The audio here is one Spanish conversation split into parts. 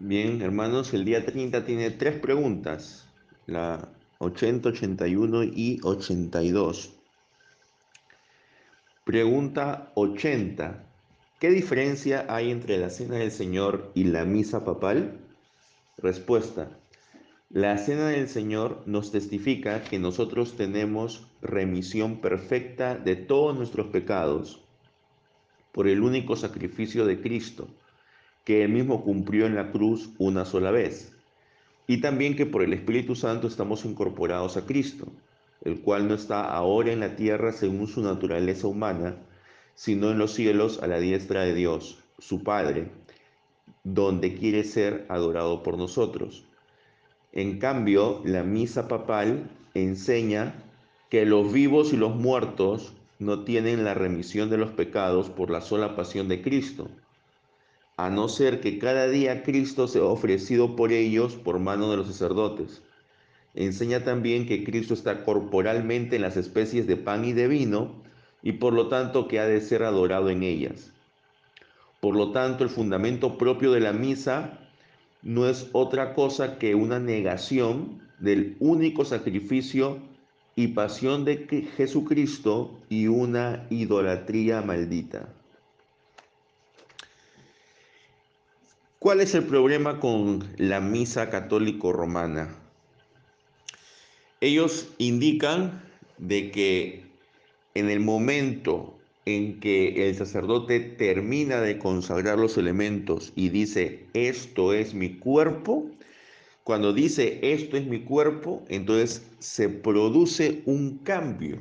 Bien, hermanos, el día 30 tiene tres preguntas, la 80, 81 y 82. Pregunta 80. ¿Qué diferencia hay entre la cena del Señor y la misa papal? Respuesta. La cena del Señor nos testifica que nosotros tenemos remisión perfecta de todos nuestros pecados por el único sacrificio de Cristo, que él mismo cumplió en la cruz una sola vez, y también que por el Espíritu Santo estamos incorporados a Cristo, el cual no está ahora en la tierra según su naturaleza humana, sino en los cielos a la diestra de Dios, su Padre, donde quiere ser adorado por nosotros. En cambio, la misa papal enseña que los vivos y los muertos no tienen la remisión de los pecados por la sola pasión de Cristo, a no ser que cada día Cristo se ha ofrecido por ellos por mano de los sacerdotes. Enseña también que Cristo está corporalmente en las especies de pan y de vino y por lo tanto que ha de ser adorado en ellas. Por lo tanto, el fundamento propio de la misa no es otra cosa que una negación del único sacrificio y pasión de Jesucristo y una idolatría maldita. ¿Cuál es el problema con la misa católico romana? Ellos indican de que en el momento en que el sacerdote termina de consagrar los elementos y dice, esto es mi cuerpo, cuando dice, esto es mi cuerpo, entonces se produce un cambio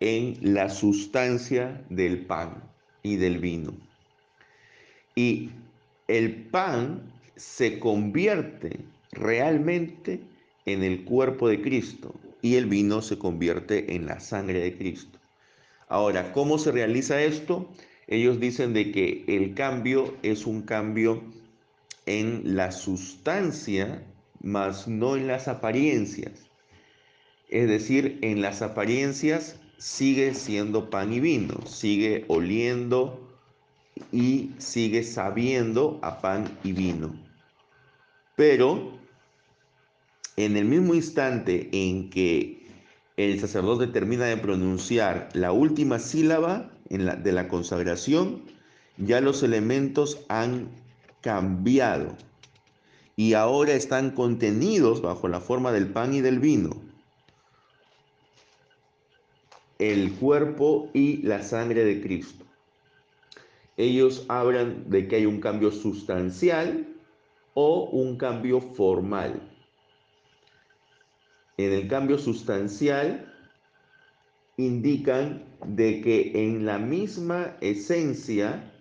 en la sustancia del pan y del vino. Y el pan se convierte realmente en el cuerpo de Cristo y el vino se convierte en la sangre de Cristo. Ahora, ¿cómo se realiza esto? Ellos dicen de que el cambio es un cambio en la sustancia, más no en las apariencias. Es decir, en las apariencias sigue siendo pan y vino, sigue oliendo y sigue sabiendo a pan y vino. Pero en el mismo instante en que el sacerdote termina de pronunciar la última sílaba de la consagración, ya los elementos han cambiado y ahora están contenidos bajo la forma del pan y del vino, el cuerpo y la sangre de Cristo. Ellos hablan de que hay un cambio sustancial o un cambio formal. En el cambio sustancial indican de que en la misma esencia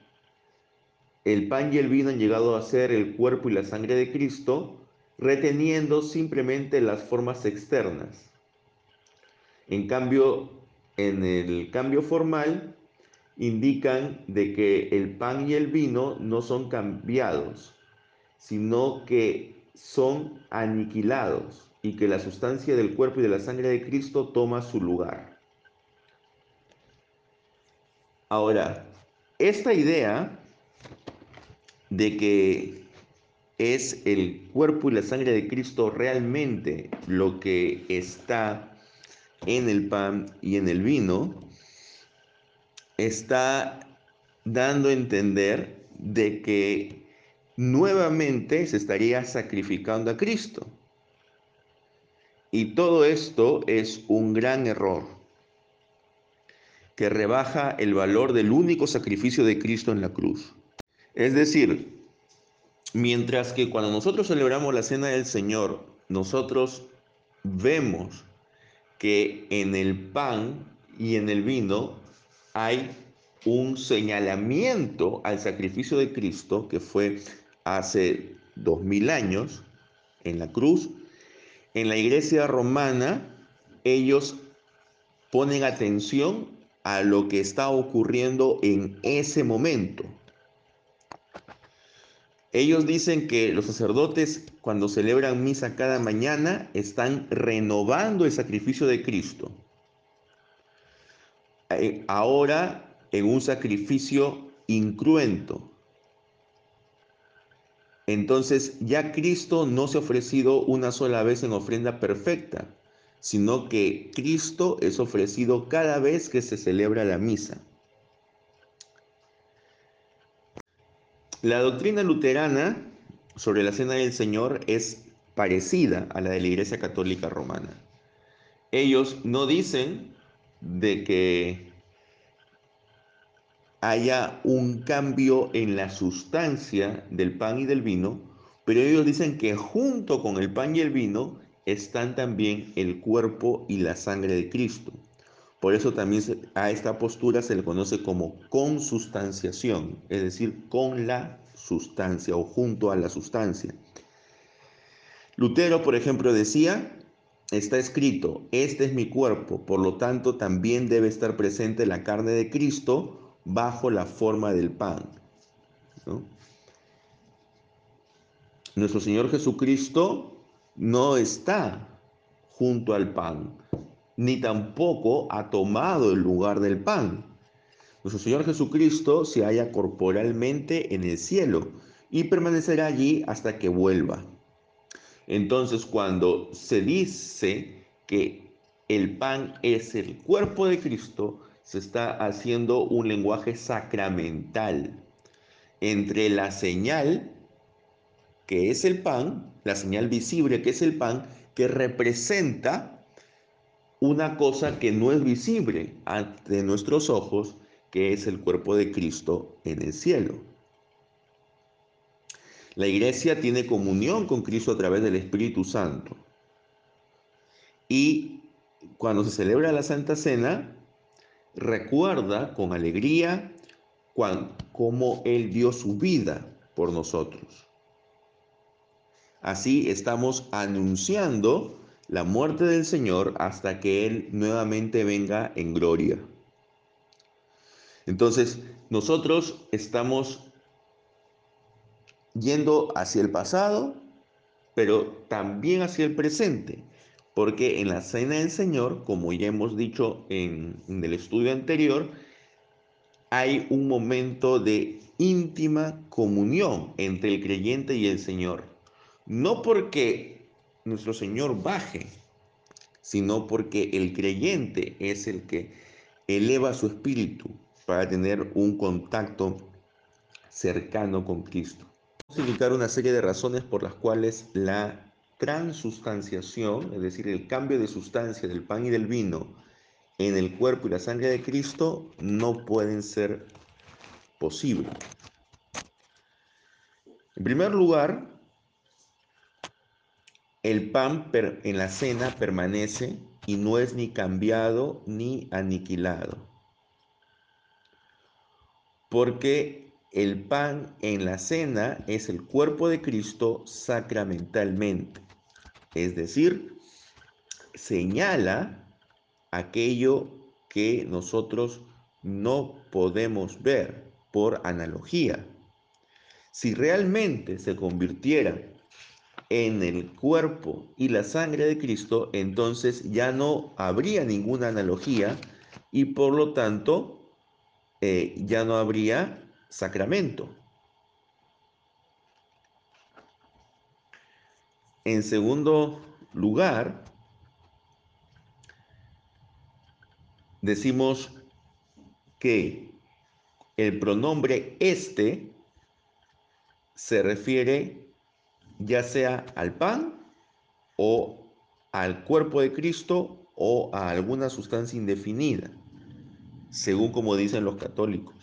el pan y el vino han llegado a ser el cuerpo y la sangre de Cristo, reteniendo simplemente las formas externas. En cambio, en el cambio formal, indican de que el pan y el vino no son cambiados, sino que son aniquilados y que la sustancia del cuerpo y de la sangre de Cristo toma su lugar. Ahora, esta idea de que es el cuerpo y la sangre de Cristo realmente lo que está en el pan y en el vino, está dando a entender de que nuevamente se estaría sacrificando a Cristo. Y todo esto es un gran error que rebaja el valor del único sacrificio de Cristo en la cruz. Es decir, mientras que cuando nosotros celebramos la cena del Señor, nosotros vemos que en el pan y en el vino hay un señalamiento al sacrificio de Cristo que fue hace dos mil años en la cruz en la iglesia romana ellos ponen atención a lo que está ocurriendo en ese momento. Ellos dicen que los sacerdotes cuando celebran misa cada mañana están renovando el sacrificio de Cristo. Eh, ahora en un sacrificio incruento. Entonces ya Cristo no se ha ofrecido una sola vez en ofrenda perfecta, sino que Cristo es ofrecido cada vez que se celebra la misa. La doctrina luterana sobre la cena del Señor es parecida a la de la Iglesia Católica Romana. Ellos no dicen de que haya un cambio en la sustancia del pan y del vino, pero ellos dicen que junto con el pan y el vino están también el cuerpo y la sangre de Cristo. Por eso también a esta postura se le conoce como consustanciación, es decir, con la sustancia o junto a la sustancia. Lutero, por ejemplo, decía, está escrito, este es mi cuerpo, por lo tanto también debe estar presente la carne de Cristo bajo la forma del pan. Nuestro Señor Jesucristo no está junto al pan, ni tampoco ha tomado el lugar del pan. Nuestro Señor Jesucristo se halla corporalmente en el cielo y permanecerá allí hasta que vuelva. Entonces, cuando se dice que el pan es el cuerpo de Cristo, se está haciendo un lenguaje sacramental entre la señal que es el pan, la señal visible que es el pan, que representa una cosa que no es visible ante nuestros ojos, que es el cuerpo de Cristo en el cielo. La iglesia tiene comunión con Cristo a través del Espíritu Santo. Y cuando se celebra la Santa Cena, recuerda con alegría cómo Él dio su vida por nosotros. Así estamos anunciando la muerte del Señor hasta que Él nuevamente venga en gloria. Entonces, nosotros estamos yendo hacia el pasado, pero también hacia el presente, porque en la cena del Señor, como ya hemos dicho en, el estudio anterior, hay un momento de íntima comunión entre el creyente y el Señor. No porque nuestro Señor baje, sino porque el creyente es el que eleva su espíritu para tener un contacto cercano con Cristo. Indicar una serie de razones por las cuales la transustanciación, es decir, el cambio de sustancia del pan y del vino en el cuerpo y la sangre de Cristo, no pueden ser posibles. En primer lugar, el pan en la cena permanece y no es ni cambiado ni aniquilado. Porque el pan en la cena es el cuerpo de Cristo sacramentalmente. Es decir, señala aquello que nosotros no podemos ver por analogía. Si realmente se convirtiera en el cuerpo y la sangre de Cristo, entonces ya no habría ninguna analogía y por lo tanto eh, ya no habría sacramento. En segundo lugar, decimos que el pronombre este se refiere ya sea al pan o al cuerpo de Cristo o a alguna sustancia indefinida, según como dicen los católicos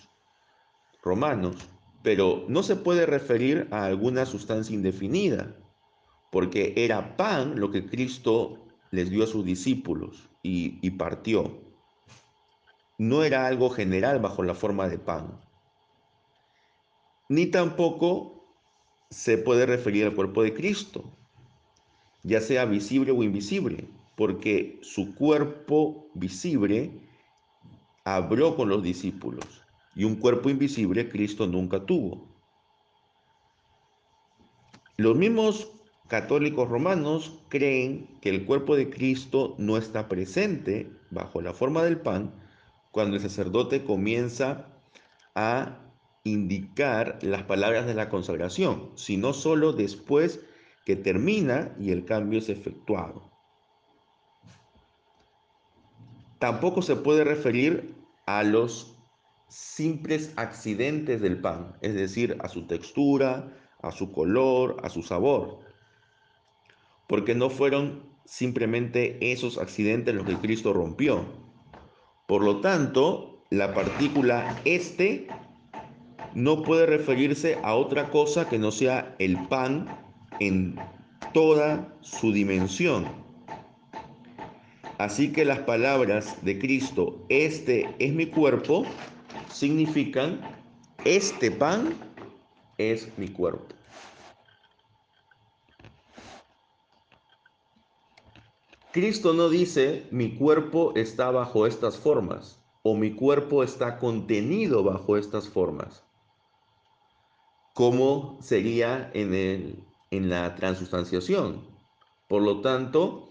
romanos, pero no se puede referir a alguna sustancia indefinida, porque era pan lo que Cristo les dio a sus discípulos y, partió. No era algo general bajo la forma de pan, ni tampoco se puede referir al cuerpo de Cristo, ya sea visible o invisible, porque su cuerpo visible habló con los discípulos y un cuerpo invisible Cristo nunca tuvo. Los mismos católicos romanos creen que el cuerpo de Cristo no está presente bajo la forma del pan cuando el sacerdote comienza a indicar las palabras de la consagración, sino solo después que termina y el cambio es efectuado. Tampoco se puede referir a los simples accidentes del pan, es decir, a su textura, a su color, a su sabor, porque no fueron simplemente esos accidentes los que Cristo rompió. Por lo tanto, la partícula este no puede referirse a otra cosa que no sea el pan en toda su dimensión. Así que las palabras de Cristo, este es mi cuerpo, significan, este pan es mi cuerpo. Cristo no dice, mi cuerpo está bajo estas formas o mi cuerpo está contenido bajo estas formas, como sería en, el, en la transustanciación. Por lo tanto,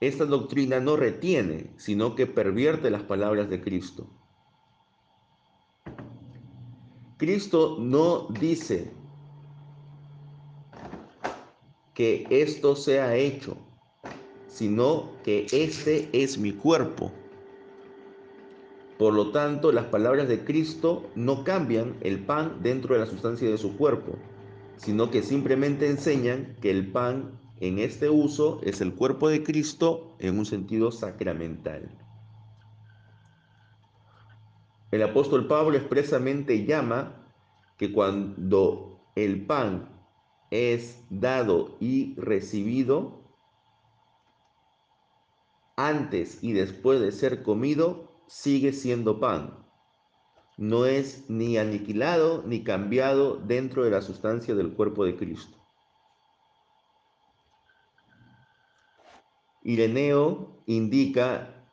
esta doctrina no retiene, sino que pervierte las palabras de Cristo. Cristo no dice que esto sea hecho sino que este es mi cuerpo. Por lo tanto, las palabras de Cristo no cambian el pan dentro de la sustancia de su cuerpo, sino que simplemente enseñan que el pan en este uso es el cuerpo de Cristo en un sentido sacramental. El apóstol Pablo expresamente llama que cuando el pan es dado y recibido, antes y después de ser comido, sigue siendo pan. No es ni aniquilado ni cambiado dentro de la sustancia del cuerpo de Cristo. Ireneo indica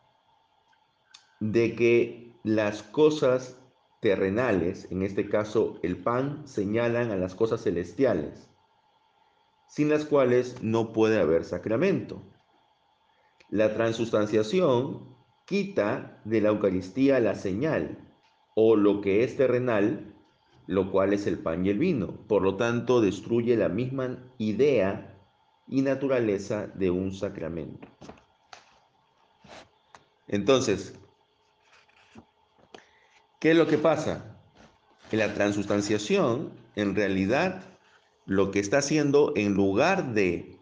de que las cosas terrenales, en este caso el pan, señalan a las cosas celestiales, sin las cuales no puede haber sacramento. La transustanciación quita de la Eucaristía la señal o lo que es terrenal, lo cual es el pan y el vino. Por lo tanto, destruye la misma idea y naturaleza de un sacramento. Entonces, ¿qué es lo que pasa? Que la transustanciación, en realidad, lo que está haciendo, en lugar de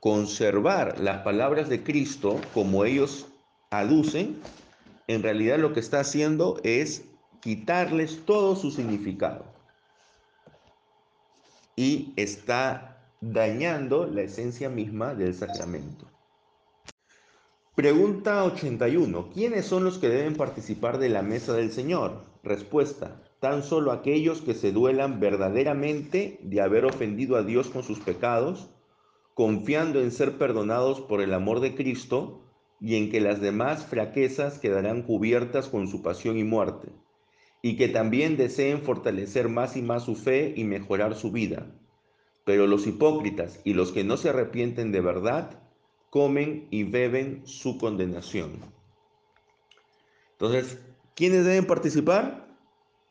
conservar las palabras de Cristo como ellos aducen, en realidad lo que está haciendo es quitarles todo su significado. Y está dañando la esencia misma del sacramento. Pregunta 81. ¿Quiénes son los que deben participar de la mesa del Señor? Respuesta. Tan solo aquellos que se duelan verdaderamente de haber ofendido a Dios con sus pecados confiando en ser perdonados por el amor de Cristo y en que las demás fraquezas quedarán cubiertas con su pasión y muerte, y que también deseen fortalecer más y más su fe y mejorar su vida. Pero los hipócritas y los que no se arrepienten de verdad comen y beben su condenación. Entonces, ¿quiénes deben participar?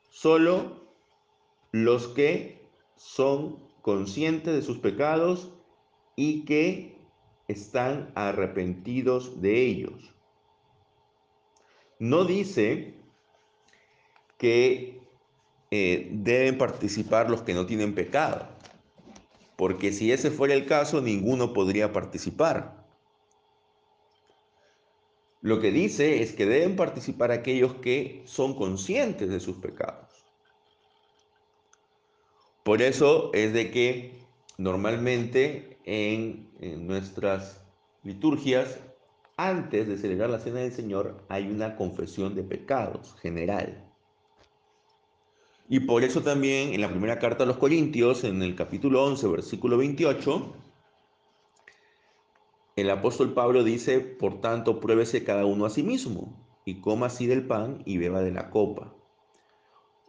Solo los que son conscientes de sus pecados y que están arrepentidos de ellos. No dice que eh, deben participar los que no tienen pecado, porque si ese fuera el caso, ninguno podría participar. Lo que dice es que deben participar aquellos que son conscientes de sus pecados. Por eso es de que normalmente en, nuestras liturgias, antes de celebrar la Cena del Señor, hay una confesión de pecados general. Y por eso también en la primera carta a los Corintios, en el capítulo 11, versículo 28, el apóstol Pablo dice, por tanto, pruébese cada uno a sí mismo y coma así del pan y beba de la copa.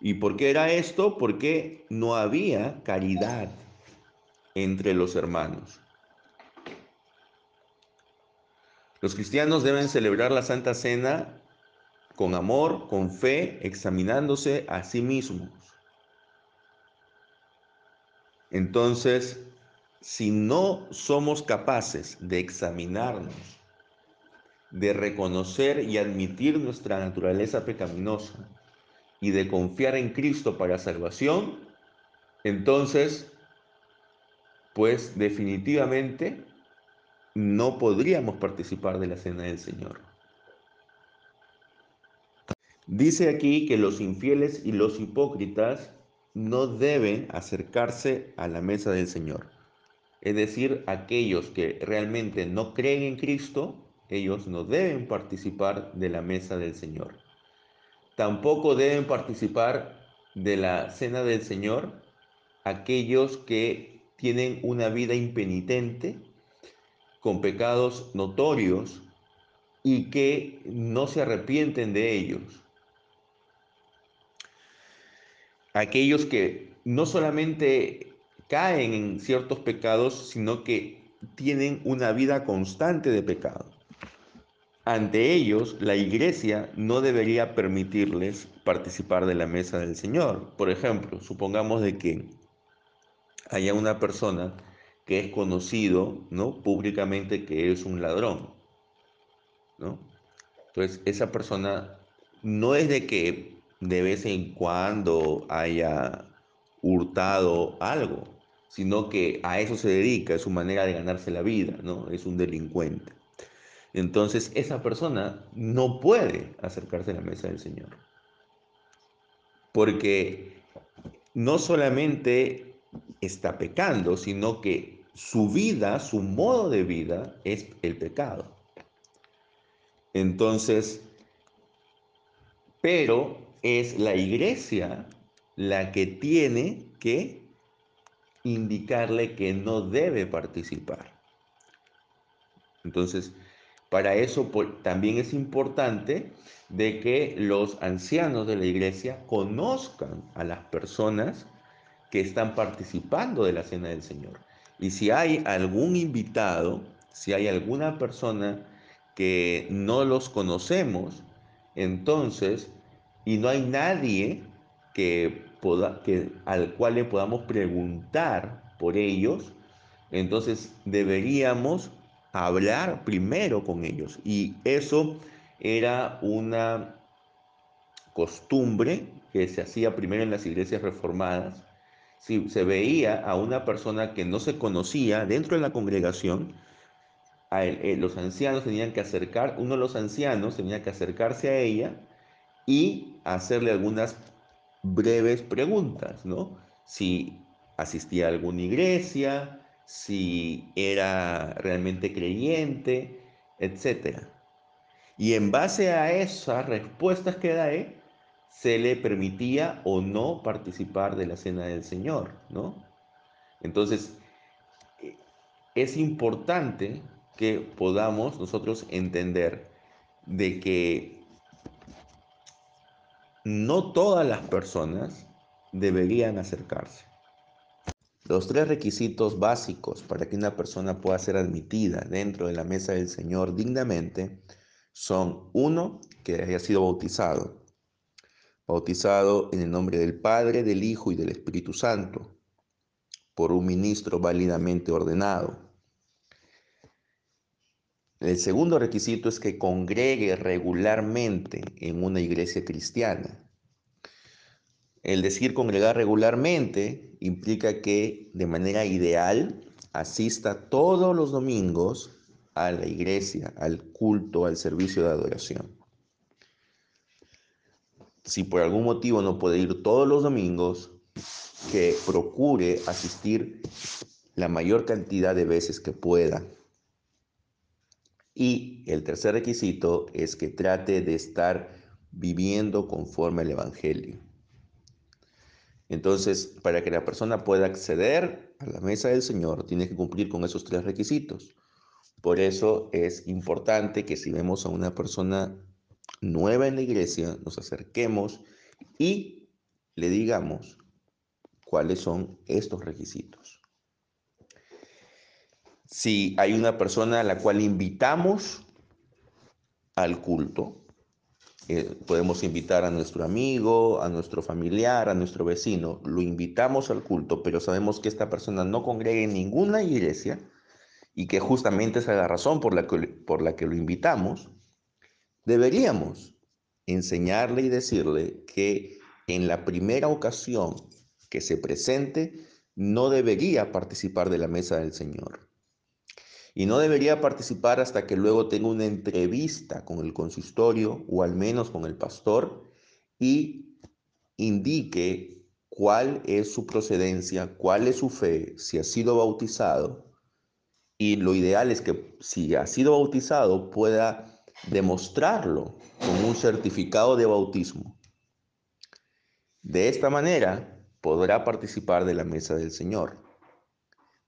¿Y por qué era esto? Porque no había caridad entre los hermanos. Los cristianos deben celebrar la Santa Cena con amor, con fe, examinándose a sí mismos. Entonces, si no somos capaces de examinarnos, de reconocer y admitir nuestra naturaleza pecaminosa y de confiar en Cristo para salvación, entonces, pues definitivamente no podríamos participar de la cena del Señor. Dice aquí que los infieles y los hipócritas no deben acercarse a la mesa del Señor. Es decir, aquellos que realmente no creen en Cristo, ellos no deben participar de la mesa del Señor. Tampoco deben participar de la cena del Señor aquellos que tienen una vida impenitente, con pecados notorios y que no se arrepienten de ellos. Aquellos que no solamente caen en ciertos pecados, sino que tienen una vida constante de pecado. Ante ellos, la iglesia no debería permitirles participar de la mesa del Señor. Por ejemplo, supongamos de que haya una persona que es conocido, ¿no? Públicamente que es un ladrón, ¿no? Entonces, esa persona no es de que de vez en cuando haya hurtado algo, sino que a eso se dedica, es su manera de ganarse la vida, ¿no? Es un delincuente. Entonces, esa persona no puede acercarse a la mesa del Señor. Porque no solamente está pecando, sino que su vida, su modo de vida es el pecado. Entonces, pero es la iglesia la que tiene que indicarle que no debe participar. Entonces, para eso también es importante de que los ancianos de la iglesia conozcan a las personas que están participando de la cena del Señor. Y si hay algún invitado, si hay alguna persona que no los conocemos, entonces, y no hay nadie que que, al cual le podamos preguntar por ellos, entonces deberíamos hablar primero con ellos. Y eso era una costumbre que se hacía primero en las iglesias reformadas. Si se veía a una persona que no se conocía dentro de la congregación, eh, los ancianos tenían que acercar, uno de los ancianos tenía que acercarse a ella y hacerle algunas breves preguntas, ¿no? Si asistía a alguna iglesia, si era realmente creyente, etc. Y en base a esas respuestas que da se le permitía o no participar de la cena del Señor, ¿no? Entonces, es importante que podamos nosotros entender de que no todas las personas deberían acercarse. Los tres requisitos básicos para que una persona pueda ser admitida dentro de la mesa del Señor dignamente son, uno, que haya sido bautizado, bautizado en el nombre del Padre, del Hijo y del Espíritu Santo, por un ministro válidamente ordenado. El segundo requisito es que congregue regularmente en una iglesia cristiana. El decir congregar regularmente implica que de manera ideal asista todos los domingos a la iglesia, al culto, al servicio de adoración. Si por algún motivo no puede ir todos los domingos, que procure asistir la mayor cantidad de veces que pueda y el tercer requisito es que trate de estar viviendo conforme al Evangelio. Entonces, para que la persona pueda acceder a la mesa del Señor, tiene que cumplir con esos tres requisitos. Por eso es importante que si vemos a una persona nueva en la iglesia, nos acerquemos y le digamos cuáles son estos requisitos. Si hay una persona a la cual invitamos al culto, eh, podemos invitar a nuestro amigo, a nuestro familiar, a nuestro vecino, lo invitamos al culto, pero sabemos que esta persona no congrega en ninguna iglesia y que justamente esa es la razón por la que, por la que lo invitamos, deberíamos enseñarle y decirle que en la primera ocasión que se presente, no debería participar de la mesa del Señor. Y no debería participar hasta que luego tenga una entrevista con el consistorio o al menos con el pastor y indique cuál es su procedencia, cuál es su fe, si ha sido bautizado. Y lo ideal es que si ha sido bautizado pueda demostrarlo con un certificado de bautismo. De esta manera podrá participar de la mesa del Señor.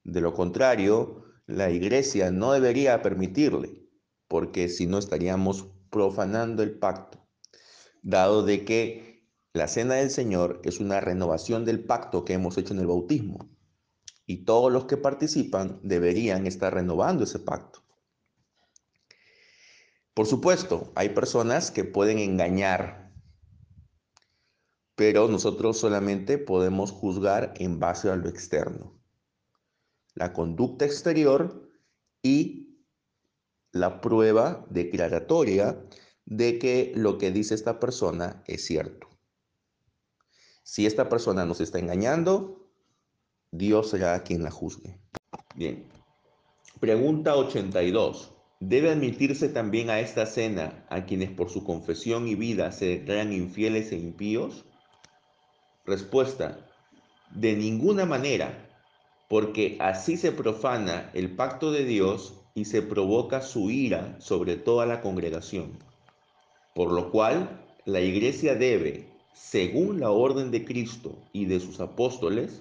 De lo contrario, la iglesia no debería permitirle, porque si no estaríamos profanando el pacto, dado de que la cena del Señor es una renovación del pacto que hemos hecho en el bautismo, y todos los que participan deberían estar renovando ese pacto. Por supuesto, hay personas que pueden engañar, pero nosotros solamente podemos juzgar en base a lo externo. La conducta exterior y la prueba declaratoria de que lo que dice esta persona es cierto. Si esta persona nos está engañando, Dios será quien la juzgue. Bien. Pregunta 82. ¿Debe admitirse también a esta cena a quienes por su confesión y vida se declaran infieles e impíos? Respuesta, de ninguna manera, porque así se profana el pacto de Dios y se provoca su ira sobre toda la congregación. Por lo cual, la iglesia debe, según la orden de Cristo y de sus apóstoles,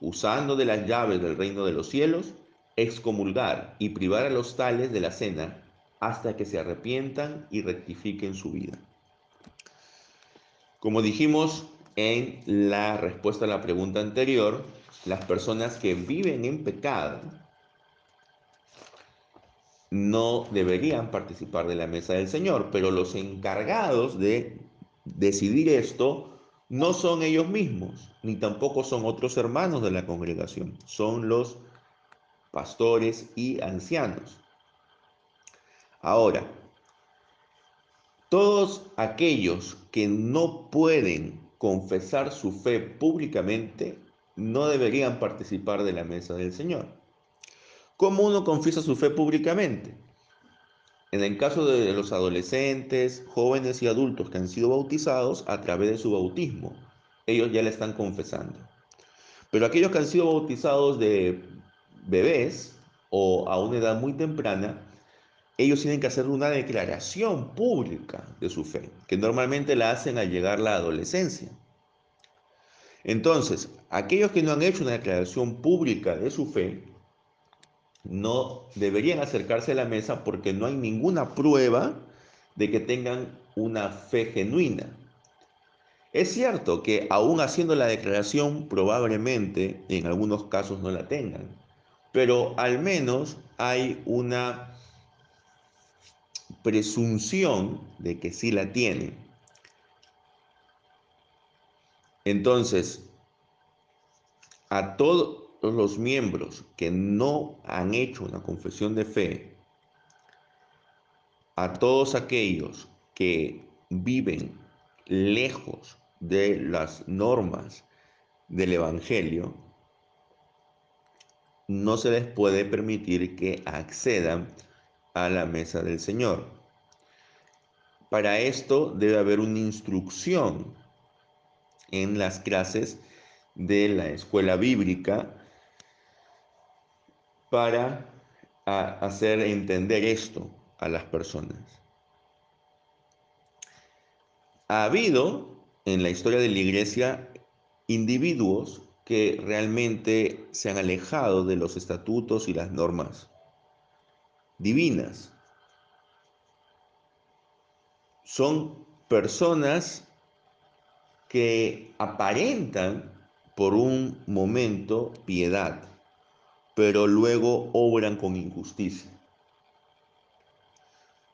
usando de las llaves del reino de los cielos, excomulgar y privar a los tales de la cena hasta que se arrepientan y rectifiquen su vida. Como dijimos en la respuesta a la pregunta anterior, las personas que viven en pecado no deberían participar de la mesa del Señor, pero los encargados de decidir esto no son ellos mismos, ni tampoco son otros hermanos de la congregación, son los pastores y ancianos. Ahora, todos aquellos que no pueden confesar su fe públicamente no deberían participar de la mesa del Señor. ¿Cómo uno confiesa su fe públicamente? En el caso de los adolescentes, jóvenes y adultos que han sido bautizados a través de su bautismo, ellos ya le están confesando. Pero aquellos que han sido bautizados de bebés o a una edad muy temprana, ellos tienen que hacer una declaración pública de su fe, que normalmente la hacen al llegar la adolescencia. Entonces, aquellos que no han hecho una declaración pública de su fe, no deberían acercarse a la mesa porque no hay ninguna prueba de que tengan una fe genuina. Es cierto que aún haciendo la declaración probablemente en algunos casos no la tengan, pero al menos hay una presunción de que sí la tiene. Entonces, a todos los miembros que no han hecho una confesión de fe, a todos aquellos que viven lejos de las normas del Evangelio, no se les puede permitir que accedan a la mesa del Señor. Para esto debe haber una instrucción en las clases de la escuela bíblica para hacer entender esto a las personas. Ha habido en la historia de la iglesia individuos que realmente se han alejado de los estatutos y las normas divinas. Son personas que aparentan por un momento piedad, pero luego obran con injusticia.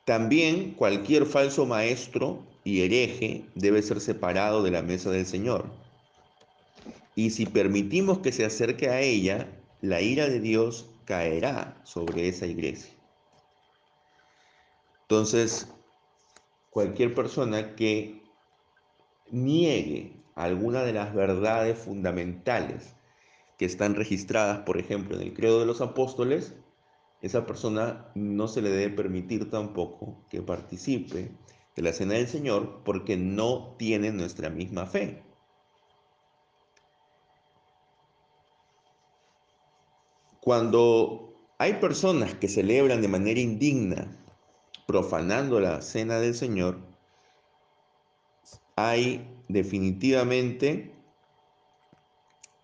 También cualquier falso maestro y hereje debe ser separado de la mesa del Señor. Y si permitimos que se acerque a ella, la ira de Dios caerá sobre esa iglesia. Entonces, cualquier persona que niegue alguna de las verdades fundamentales que están registradas, por ejemplo, en el credo de los apóstoles, esa persona no se le debe permitir tampoco que participe de la cena del Señor porque no tiene nuestra misma fe. Cuando hay personas que celebran de manera indigna, profanando la cena del Señor, hay definitivamente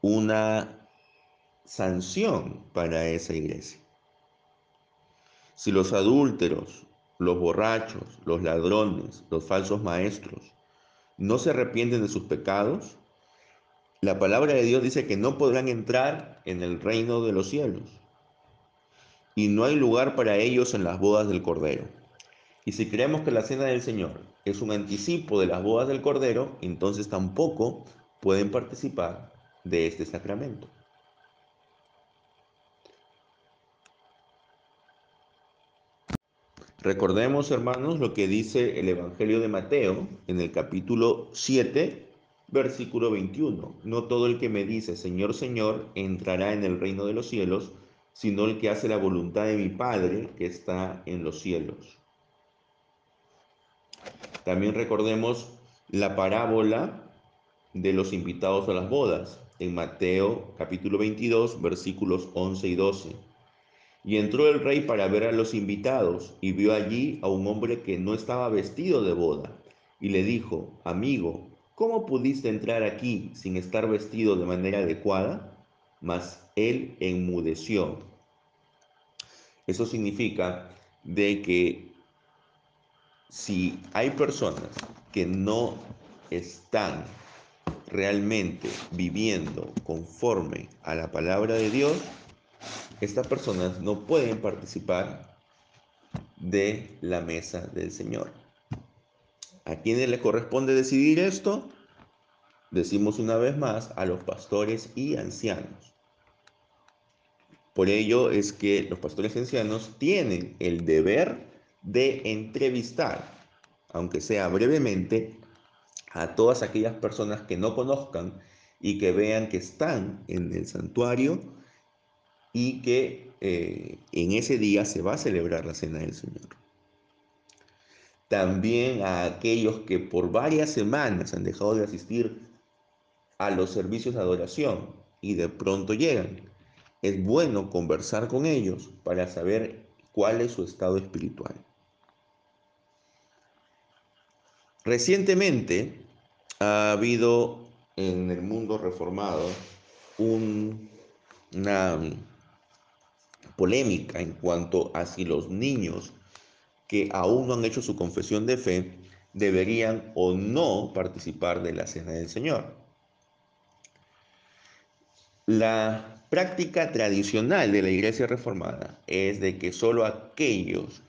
una sanción para esa iglesia. Si los adúlteros, los borrachos, los ladrones, los falsos maestros no se arrepienten de sus pecados, la palabra de Dios dice que no podrán entrar en el reino de los cielos. Y no hay lugar para ellos en las bodas del Cordero. Y si creemos que la cena del Señor es un anticipo de las bodas del Cordero, entonces tampoco pueden participar de este sacramento. Recordemos, hermanos, lo que dice el Evangelio de Mateo en el capítulo 7, versículo 21. No todo el que me dice, Señor, Señor, entrará en el reino de los cielos, sino el que hace la voluntad de mi Padre que está en los cielos. También recordemos la parábola de los invitados a las bodas en Mateo capítulo 22, versículos 11 y 12. Y entró el rey para ver a los invitados y vio allí a un hombre que no estaba vestido de boda. Y le dijo, amigo, ¿cómo pudiste entrar aquí sin estar vestido de manera adecuada? Mas él enmudeció. Eso significa de que si hay personas que no están realmente viviendo conforme a la palabra de Dios, estas personas no pueden participar de la mesa del Señor. ¿A quiénes le corresponde decidir esto? Decimos una vez más a los pastores y ancianos. Por ello es que los pastores y ancianos tienen el deber de entrevistar, aunque sea brevemente, a todas aquellas personas que no conozcan y que vean que están en el santuario y que eh, en ese día se va a celebrar la Cena del Señor. También a aquellos que por varias semanas han dejado de asistir a los servicios de adoración y de pronto llegan. Es bueno conversar con ellos para saber cuál es su estado espiritual. Recientemente ha habido en el mundo reformado una polémica en cuanto a si los niños que aún no han hecho su confesión de fe deberían o no participar de la cena del Señor. La práctica tradicional de la Iglesia Reformada es de que solo aquellos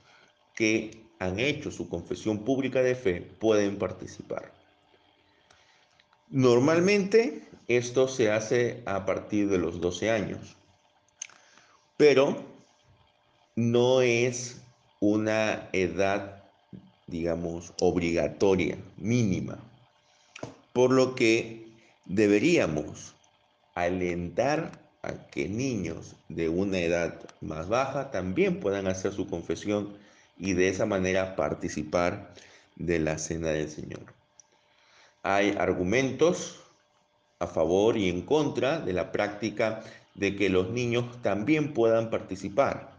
que han hecho su confesión pública de fe pueden participar. Normalmente esto se hace a partir de los 12 años pero no es una edad, digamos, obligatoria, mínima, por lo que deberíamos alentar a que niños de una edad más baja también puedan hacer su confesión y de esa manera participar de la cena del Señor. Hay argumentos a favor y en contra de la práctica de que los niños también puedan participar.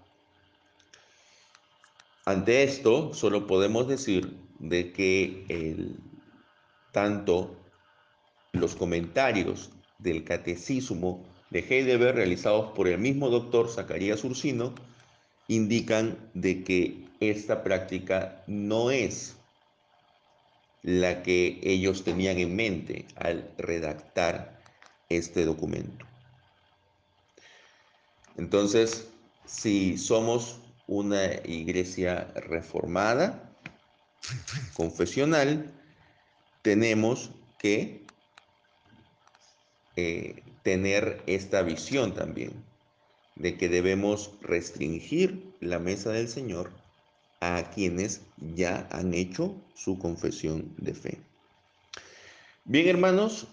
Ante esto, solo podemos decir de que el, tanto los comentarios del catecismo de Heidelberg realizados por el mismo doctor Zacarías Ursino indican de que esta práctica no es la que ellos tenían en mente al redactar este documento. Entonces, si somos una iglesia reformada, confesional, tenemos que eh, tener esta visión también de que debemos restringir la mesa del Señor a quienes ya han hecho su confesión de fe. Bien, hermanos,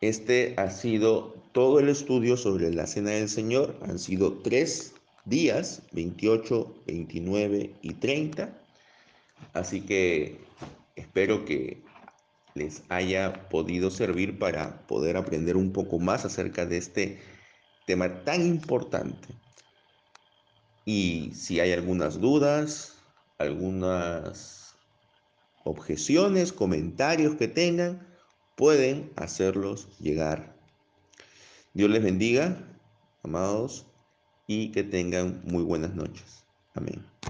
este ha sido todo el estudio sobre la Cena del Señor. Han sido tres días, 28, 29 y 30. Así que espero que les haya podido servir para poder aprender un poco más acerca de este tema tan importante. Y si hay algunas dudas, algunas objeciones, comentarios que tengan, pueden hacerlos llegar. Dios les bendiga, amados, y que tengan muy buenas noches. Amén.